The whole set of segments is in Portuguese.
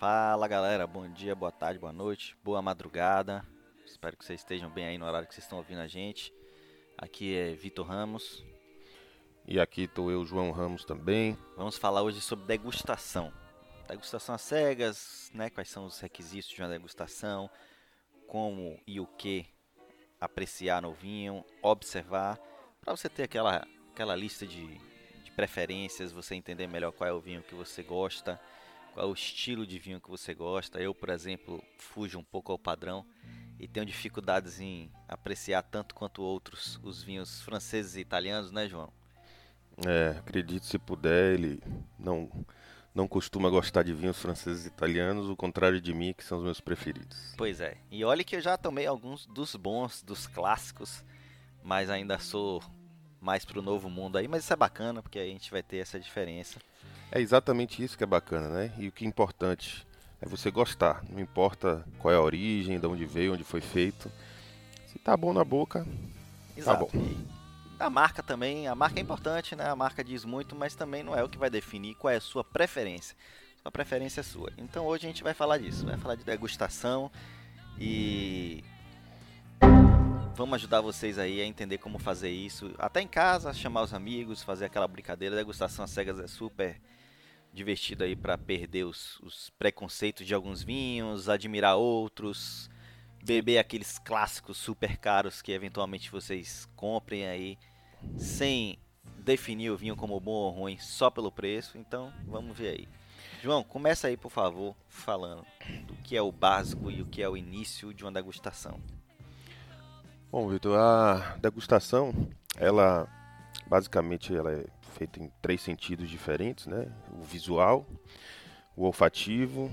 Fala galera, bom dia, boa tarde, boa noite, boa madrugada. Espero que vocês estejam bem aí no horário que vocês estão ouvindo a gente. Aqui é Vitor Ramos. E aqui estou eu, João Ramos também. Vamos falar hoje sobre degustação. Degustação às cegas, né? Quais são os requisitos de uma degustação, como e o que apreciar no vinho, observar, para você ter aquela, aquela lista de, de preferências, você entender melhor qual é o vinho que você gosta, qual é o estilo de vinho que você gosta. Eu, por exemplo, fujo um pouco ao padrão e tenho dificuldades em apreciar tanto quanto outros os vinhos franceses e italianos, né, João? É, acredito se puder, ele não não costuma gostar de vinhos franceses e italianos, o contrário de mim, que são os meus preferidos. Pois é. E olha que eu já tomei alguns dos bons, dos clássicos, mas ainda sou mais pro novo mundo aí, mas isso é bacana porque a gente vai ter essa diferença. É exatamente isso que é bacana, né? E o que é importante é você gostar, não importa qual é a origem, de onde veio, onde foi feito. Se tá bom na boca, Exato. tá bom. E a marca também, a marca é importante, né? A marca diz muito, mas também não é o que vai definir qual é a sua preferência. Sua preferência é sua. Então hoje a gente vai falar disso, vai falar de degustação e vamos ajudar vocês aí a entender como fazer isso, até em casa, chamar os amigos, fazer aquela brincadeira. Degustação às cegas é super divertido aí para perder os, os preconceitos de alguns vinhos, admirar outros, beber aqueles clássicos super caros que eventualmente vocês comprem aí sem definir o vinho como bom ou ruim só pelo preço. Então, vamos ver aí. João, começa aí, por favor, falando do que é o básico e o que é o início de uma degustação. Bom, Vitor, a degustação, ela basicamente ela é feita em três sentidos diferentes, né? O visual, o olfativo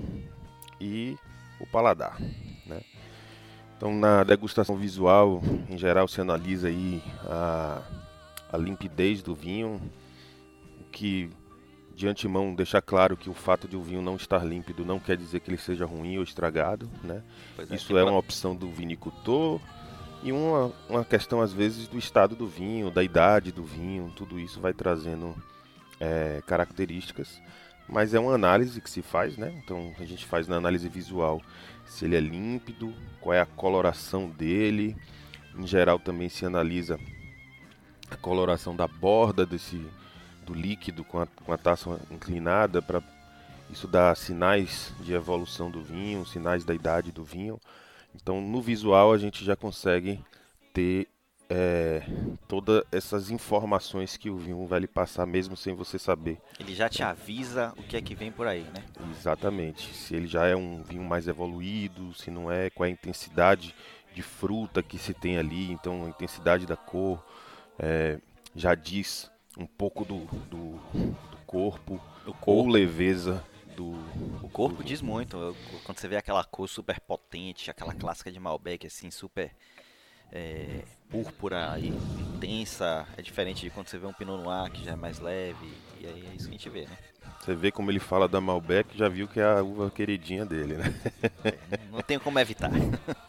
e o paladar? Então, na degustação visual, em geral, se analisa aí a, a limpidez do vinho, o que de antemão deixa claro que o fato de o vinho não estar límpido não quer dizer que ele seja ruim ou estragado, né? É, Isso é uma- uma opção do vinicultor e uma, uma questão às vezes do estado do vinho, da idade do vinho, tudo isso vai trazendo é, características, mas é uma análise que se faz, né? Então a gente faz na análise visual se ele é límpido, qual é a coloração dele, em geral também se analisa a coloração da borda desse do líquido com a, com a taça inclinada para isso dá sinais de evolução do vinho, sinais da idade do vinho. Então, no visual, a gente já consegue ter é, todas essas informações que o vinho vai lhe passar, mesmo sem você saber Ele já te avisa o que é que vem por aí, né? exatamente se ele já é um vinho mais evoluído, se não é, qual é a intensidade de fruta que se tem ali. Então, a intensidade da cor é, já diz um pouco do, do, do corpo O ou corpo, leveza do. o corpo diz muito. Quando você vê aquela cor super potente, aquela clássica de Malbec, assim, super é, púrpura e intensa, é diferente de quando você vê um Pinot Noir que já é mais leve. E aí é isso que a gente vê, né? Você vê como ele fala da Malbec, já viu que é a uva queridinha dele, né? Não tem como evitar.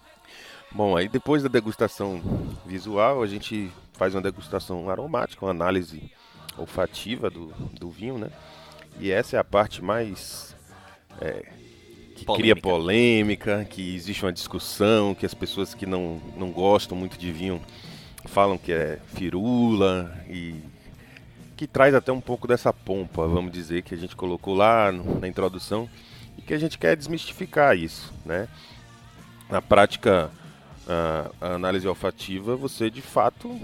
Bom, aí depois da degustação visual, a gente faz uma degustação aromática, uma análise olfativa do, do vinho, né? E essa é a parte mais é, que cria Polêmica. polêmica, que existe uma discussão, que as pessoas que não, não gostam muito de vinho falam que é firula e que traz até um pouco dessa pompa, vamos dizer, que a gente colocou lá no- na introdução e que a gente quer desmistificar isso, né? Na prática, a, a análise olfativa, você de fato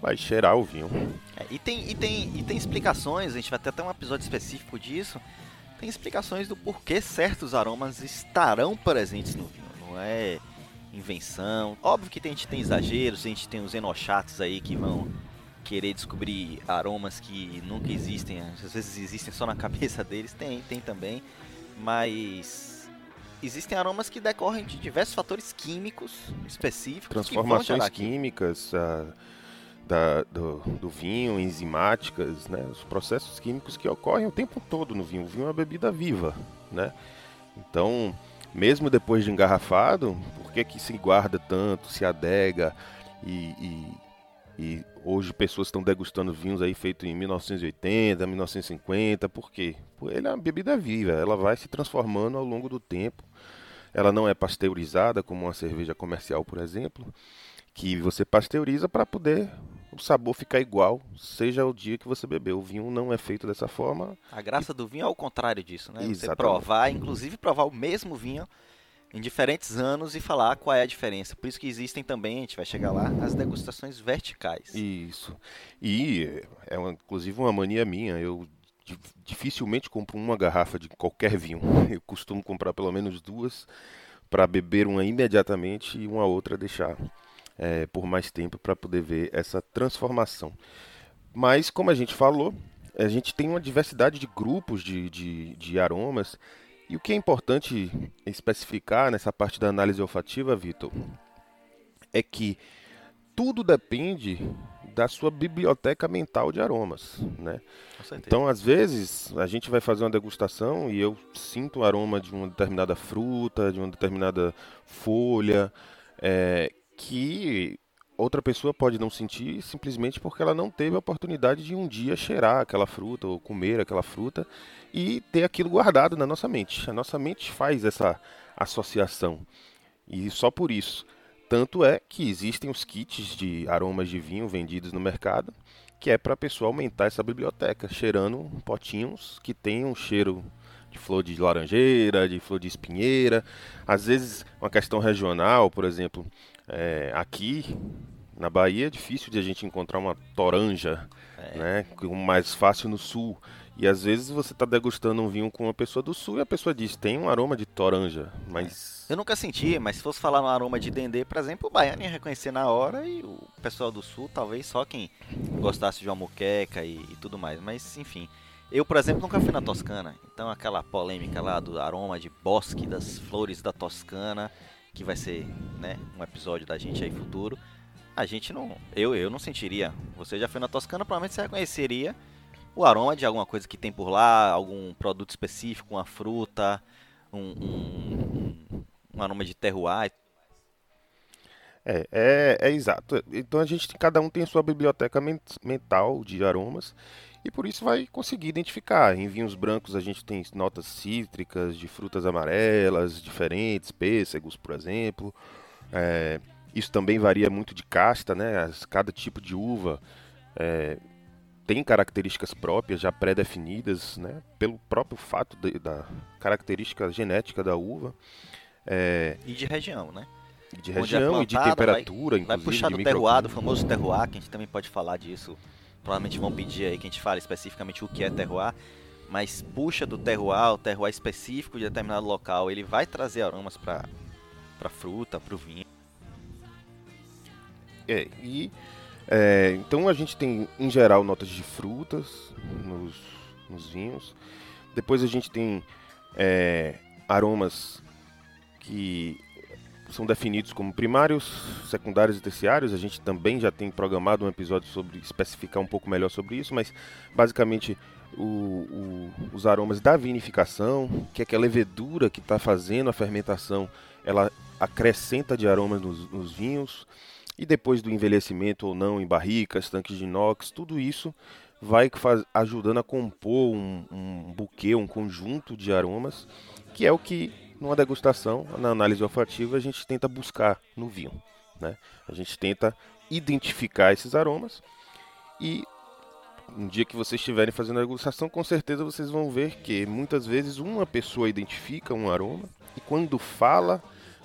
vai cheirar o vinho. É, e, tem, e, tem, e tem explicações, a gente vai ter até um episódio específico disso. Tem explicações do porquê certos aromas estarão presentes no vinho. Não é invenção. Óbvio que a gente tem exageros, a gente tem os enochatos aí que vão querer descobrir aromas que nunca existem, às vezes existem só na cabeça deles. Tem, tem também. Mas existem aromas que decorrem de diversos fatores químicos específicos. Transformações químicas ah, da- do, do vinho, enzimáticas, né? Os processos químicos que ocorrem o tempo todo no vinho. O vinho é uma bebida viva, né? Então, mesmo depois de engarrafado, por que que se guarda tanto, se adega? e, e, e hoje pessoas estão degustando vinhos aí feitos em 1980, 1950, por quê? Porque ele é uma bebida viva, ela vai se transformando ao longo do tempo. Ela não é pasteurizada como uma cerveja comercial, por exemplo, que você pasteuriza para poder o sabor ficar igual, seja o dia que você bebeu. O vinho não é feito dessa forma. A graça do vinho é o contrário disso, né? Você Exatamente. provar, inclusive provar o mesmo vinho em diferentes anos e falar qual é a diferença. Por isso que existem também, a gente vai chegar lá, as degustações verticais. Isso. E é uma- inclusive uma mania minha. Eu di- dificilmente compro uma garrafa de qualquer vinho. Eu costumo comprar pelo menos duas para beber uma imediatamente e uma outra deixar é, por mais tempo para poder ver essa transformação. Mas, como a gente falou, a gente tem uma diversidade de grupos de, de, de aromas. E o que é importante especificar nessa parte da análise olfativa, Vitor, é que tudo depende da sua biblioteca mental de aromas, né? Então, às vezes, a gente vai fazer uma degustação e eu sinto o aroma de uma determinada fruta, de uma determinada folha, é, que outra pessoa pode não sentir simplesmente porque ela não teve a oportunidade de um dia cheirar aquela fruta ou comer aquela fruta e ter aquilo guardado na nossa mente. A nossa mente faz essa associação e só por isso. Tanto é que existem os kits de aromas de vinho vendidos no mercado, que é para a pessoa aumentar essa biblioteca, cheirando potinhos que tem um cheiro de flor de laranjeira, de flor de espinheira. Às vezes, uma questão regional, por exemplo, é, aqui na Bahia é difícil de a gente encontrar uma toranja, né? Como mais fácil no sul. E às vezes você está degustando um vinho com uma pessoa do sul e a pessoa diz tem um aroma de toranja, mas Eu nunca senti, mas se fosse falar no aroma de dendê, por exemplo, o baiano ia reconhecer na hora e o pessoal do sul, talvez só quem gostasse de uma moqueca e, e tudo mais. Mas, enfim, eu, por exemplo, nunca fui na Toscana. Então, aquela polêmica lá do aroma de bosque das flores da Toscana, que vai ser né, um episódio da gente aí futuro, a gente não. Eu, eu não sentiria. Você já foi na Toscana, provavelmente você reconheceria o aroma de alguma coisa que tem por lá, algum produto específico, uma fruta, um, um, um- aroma de terroir. É, é, é exato. Então a gente, cada um tem sua biblioteca men- mental de aromas e por isso vai conseguir identificar. Em vinhos brancos a gente tem notas cítricas, de frutas amarelas, diferentes, pêssegos, por exemplo. É, isso também varia muito de casta, né? Cada tipo de uva é, tem características próprias já pré-definidas, né? Pelo próprio fato de- da característica genética da uva. É, E de região, né? de é região e de temperatura, Vai inclusive. puxar de do terroir, do famoso terroir, que a gente também pode falar disso. Provavelmente vão pedir aí que a gente fale especificamente o que é terroir. Mas puxa do terroir, o terroir específico de determinado local, ele vai trazer aromas para para fruta, para o vinho. É, e é, então a gente tem em geral notas de frutas nos, nos vinhos. Depois a gente tem é, aromas que são definidos como primários, secundários e terciários. A gente também já tem programado um episódio sobre especificar um pouco melhor sobre isso, mas basicamente o- o- os aromas da vinificação, que é aquela levedura que está fazendo a fermentação, ela acrescenta de aromas nos- nos vinhos e depois do envelhecimento ou não em barricas, tanques de inox, tudo isso vai faz- ajudando a compor um, um buquê, um conjunto de aromas, que é o que numa degustação, na análise olfativa, a gente tenta buscar no vinho. Né? A gente tenta identificar esses aromas e um dia que vocês estiverem fazendo a degustação, com certeza vocês vão ver que muitas vezes uma pessoa identifica um aroma e quando fala,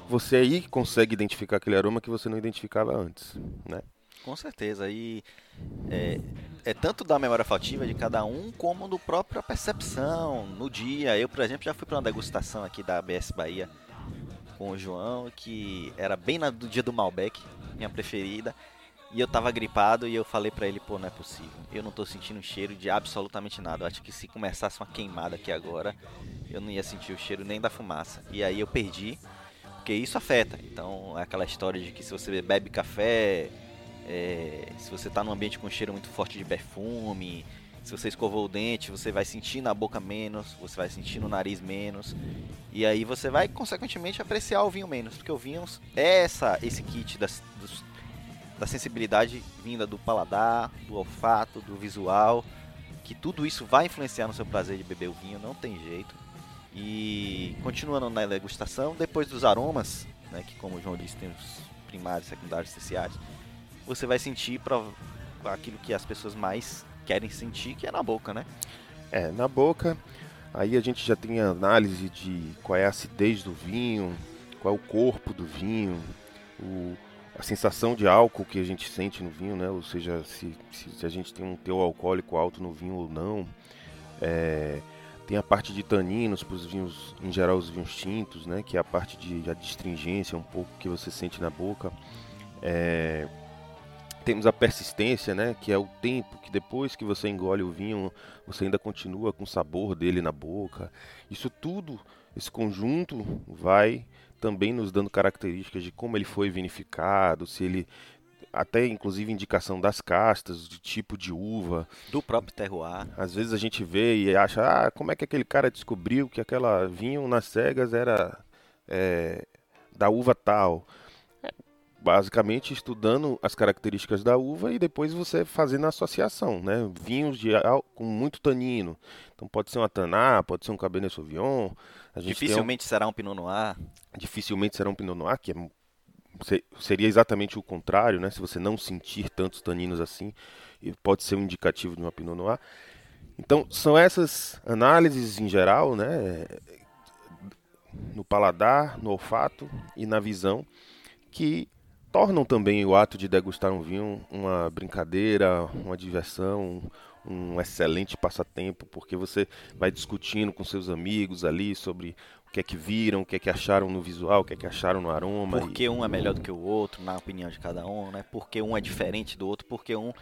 você aí consegue identificar aquele aroma que você não identificava antes, né? Com certeza. E é, é tanto da memória olfativa de cada um, como do própria percepção no dia. Eu, por exemplo, já fui para uma degustação aqui da ABS Bahia com o João, que era bem na, do dia do Malbec, minha preferida. E eu tava gripado e eu falei pra ele, pô, não é possível. Eu não tô sentindo cheiro de absolutamente nada. Eu acho que se começasse uma queimada aqui agora, eu não ia sentir o cheiro nem da fumaça. E aí eu perdi, porque isso afeta. Então, é aquela história de que se você bebe café, é, se você tá num ambiente com cheiro muito forte de perfume, se você escovou o dente, você vai sentir na boca menos, você vai sentir no nariz menos. E aí você vai, consequentemente, apreciar o vinho menos. Porque o vinho é essa, esse kit das, dos da sensibilidade vinda do paladar, do olfato, do visual, que tudo isso vai influenciar no seu prazer de beber o vinho, não tem jeito. E continuando na degustação, depois dos aromas, né, que como o João disse, tem os primários, secundários, terciários, você vai sentir pra, aquilo que as pessoas mais querem sentir, que é na boca, né? É, na boca, aí a gente já tem a análise de qual é a acidez do vinho, qual é o corpo do vinho, o, a sensação de álcool que a gente sente no vinho, né? Ou seja, se, se a gente tem um teor alcoólico alto no vinho ou não. É, tem a parte de taninos para os vinhos, em geral os vinhos tintos, né? Que é a parte de astringência um pouco que você sente na boca. É, temos a persistência, né, que é o tempo que depois que você engole o vinho, você ainda continua com o sabor dele na boca. Isso tudo, esse conjunto vai também nos dando características de como ele foi vinificado, se ele até inclusive indicação das castas, de tipo de uva, do próprio terroir. Às vezes a gente vê e acha, ah, como é que aquele cara descobriu que aquela vinho nas cegas era é, da uva tal? Basicamente estudando as características da uva e depois você fazendo a associação, né? Vinhos de com muito tanino. Então pode ser uma Taná, pode ser um Cabernet Sauvignon. Dificilmente um... será um Pinot Noir. Dificilmente será um Pinot Noir, que é... seria exatamente o contrário, né? Se você não sentir tantos taninos assim, pode ser um indicativo de uma Pinot Noir. Então são essas análises em geral, né? No paladar, no olfato e na visão que tornam também o ato de degustar um vinho uma brincadeira, uma diversão, um excelente passatempo, porque você vai discutindo com seus amigos ali sobre o que é que viram, o que é que acharam no visual, o que é que acharam no aroma. Porque e... um é melhor do que o outro, na opinião de cada um, né? Porque um é diferente do outro, porque um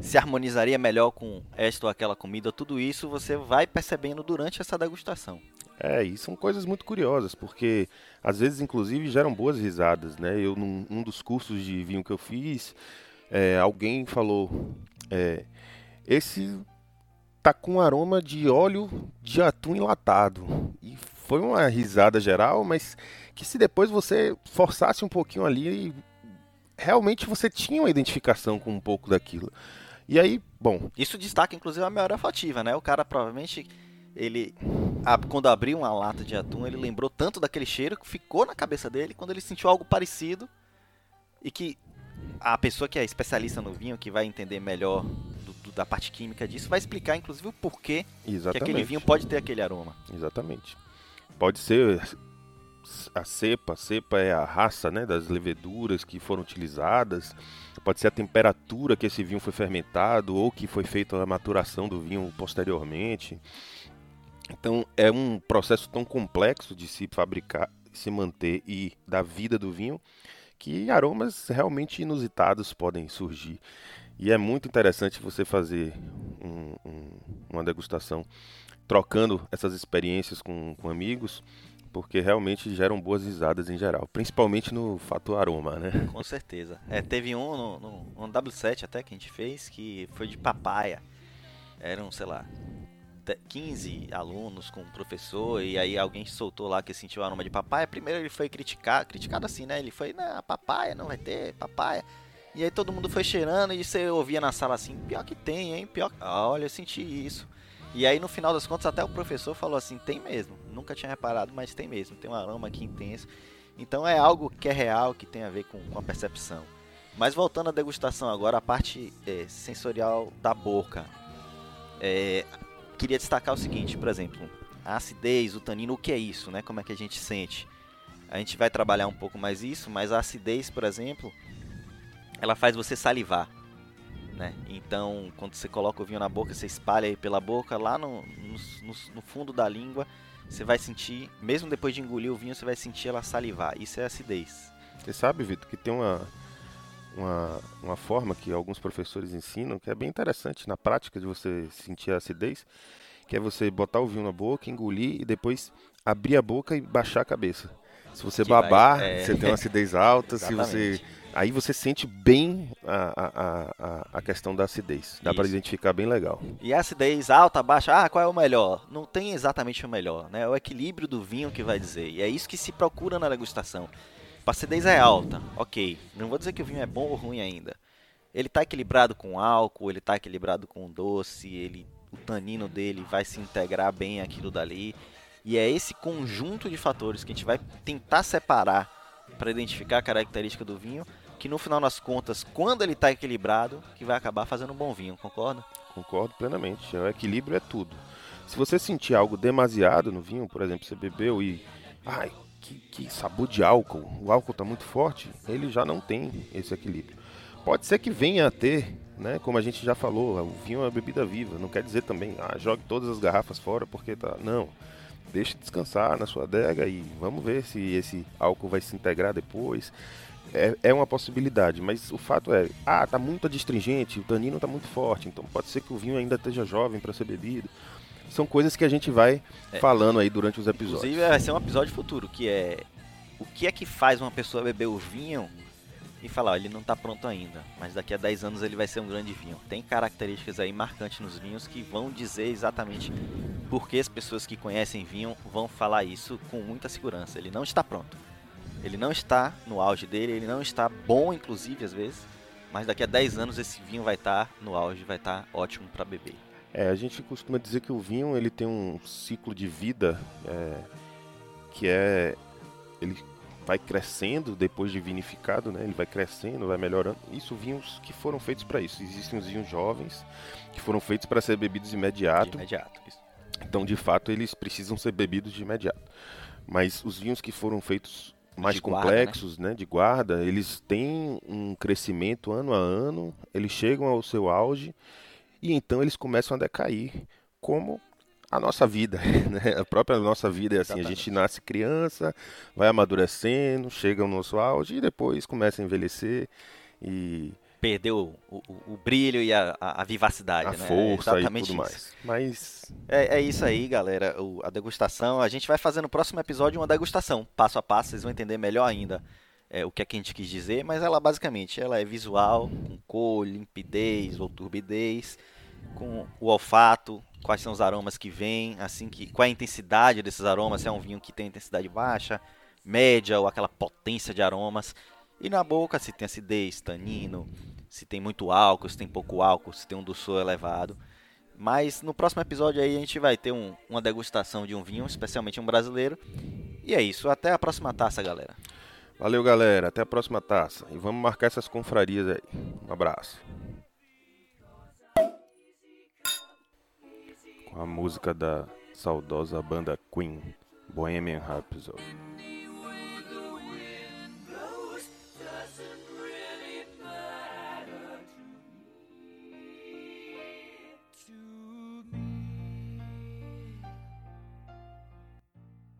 se harmonizaria melhor com esta ou aquela comida, tudo isso você vai percebendo durante essa degustação. É, e são coisas muito curiosas, porque às vezes, inclusive, geram boas risadas, né? Eu, num um dos cursos de vinho que eu fiz, é, alguém falou: é, esse tá com aroma de óleo de atum enlatado. E foi uma risada geral, mas que se depois você forçasse um pouquinho ali, realmente você tinha uma identificação com um pouco daquilo. E aí, bom. Isso destaca, inclusive, a memória afativa, né? O cara provavelmente ele quando abriu uma lata de atum, ele lembrou tanto daquele cheiro que ficou na cabeça dele quando ele sentiu algo parecido e que a pessoa que é especialista no vinho, que vai entender melhor do, do, da parte química disso, vai explicar inclusive o porquê Exatamente. que aquele vinho pode ter aquele aroma. Exatamente. Pode ser a cepa, a cepa é a raça né, das leveduras que foram utilizadas, pode ser a temperatura que esse vinho foi fermentado ou que foi feita a maturação do vinho posteriormente. Então é um processo tão complexo de se fabricar, se manter e da vida do vinho que aromas realmente inusitados podem surgir. E é muito interessante você fazer um, um, uma degustação trocando essas experiências com, com, amigos, porque realmente geram boas risadas em geral, principalmente no fator aroma, né? Com certeza. É, teve um no, no, no W7 até que a gente fez que foi de papaya. Eram, sei lá, 15 alunos com um professor e aí alguém soltou lá que sentiu aroma de papaya. Primeiro ele foi criticar, criticado assim, né? Ele foi, não, papaya não vai ter, papaya. E aí todo mundo foi cheirando e você ouvia na sala assim, pior que tem, hein? Pior ah, olha, eu senti isso. E aí no final das contas até o professor falou assim, tem mesmo. Nunca tinha reparado, mas tem mesmo. Tem um aroma aqui intenso. Então é algo que é real, que tem a ver com, com a percepção. Mas voltando à degustação agora, a parte é, sensorial da boca. É, queria destacar o seguinte, por exemplo, a acidez, o tanino, o que é isso, né? Como é que a gente sente? A gente vai trabalhar um pouco mais isso, mas a acidez, por exemplo, ela faz você salivar, né? Então, quando você coloca o vinho na boca, você espalha pela boca, lá no, no, no fundo da língua, você vai sentir, mesmo depois de engolir o vinho, você vai sentir ela salivar. Isso é acidez. Você sabe, Vitor, que tem uma, uma, uma forma que alguns professores ensinam, que é bem interessante na prática de você sentir a acidez, que é você botar o vinho na boca, engolir e depois abrir a boca e baixar a cabeça. Se você que babar, vai, é... você tem uma acidez alta, se você aí você sente bem a, a, a, a questão da acidez. Dá para identificar bem legal. E a acidez alta, baixa, ah, qual é o melhor? Não tem exatamente o melhor, né? É o equilíbrio do vinho que vai dizer. E é isso que se procura na degustação a acidez é alta, ok. Não vou dizer que o vinho é bom ou ruim ainda. Ele tá equilibrado com álcool, ele tá equilibrado com doce, ele, o tanino dele vai se integrar bem aquilo dali. E é esse conjunto de fatores que a gente vai tentar separar para identificar a característica do vinho, que no final das contas, quando ele está equilibrado, que vai acabar fazendo um bom vinho, concorda? Concordo plenamente. O equilíbrio é tudo. Se você sentir algo demasiado no vinho, por exemplo, você bebeu e. Ai, que, que sabor de álcool. O álcool está muito forte, ele já não tem esse equilíbrio. Pode ser que venha a ter, né? Como a gente já falou, o vinho é uma bebida viva. Não quer dizer também, ah, jogue todas as garrafas fora porque tá. Não. Deixe descansar na sua adega e vamos ver se esse álcool vai se integrar depois. É, é uma possibilidade, mas o fato é, ah, tá muito adstringente, o tanino tá muito forte, então pode ser que o vinho ainda esteja jovem para ser bebido. São coisas que a gente vai É. falando aí durante os episódios. Inclusive, vai ser um episódio futuro, que é o que é que faz uma pessoa beber o vinho e falar, ó, ele não tá pronto ainda, mas daqui a 10 anos ele vai ser um grande vinho. Tem características aí marcantes nos vinhos que vão dizer exatamente por que as pessoas que conhecem vinho vão falar isso com muita segurança. Ele não está pronto. Ele não está no auge dele, ele não está bom, inclusive, às vezes, mas daqui a 10 anos esse vinho vai estar no auge, vai estar ótimo para beber. É, a gente costuma dizer que o vinho ele tem um ciclo de vida é, que é ele vai crescendo depois de vinificado, né? Ele vai crescendo, vai melhorando. Isso vinhos que foram feitos para isso. Existem os vinhos jovens que foram feitos para ser bebidos De imediato. imediato. Isso. Então, de fato, eles precisam ser bebidos de imediato. Mas os vinhos que foram feitos mais De guarda, complexos, né? de guarda, eles têm um crescimento ano a ano, eles chegam ao seu auge e então eles começam a decair, como a nossa vida, né? A própria nossa vida é assim, a gente nasce criança, vai amadurecendo, chega ao nosso auge e depois começa a envelhecer e Perdeu o, o- o brilho e a, a- vivacidade, a né? É força e exatamente tudo isso. mais. Mas É, é isso aí, galera. O- a degustação. A gente vai fazer no próximo episódio uma degustação, passo a passo. Vocês vão entender melhor ainda é, o que, é que a gente quis dizer. Mas ela basicamente ela é visual, com cor, limpidez ou turbidez, com o olfato, quais são os aromas que vêm, assim que qual é a intensidade desses aromas, se é um vinho que tem intensidade baixa, média ou aquela potência de aromas. E na boca, se tem acidez, tanino, se tem muito álcool, se tem pouco álcool, se tem um doçor elevado. Mas no próximo episódio aí a gente vai ter um- uma degustação de um vinho, especialmente um brasileiro. E é isso, até a próxima taça, galera. Valeu, galera. Até a próxima taça. E vamos marcar essas confrarias aí. Um abraço. Com a música da saudosa banda Queen, Bohemian Rhapsody.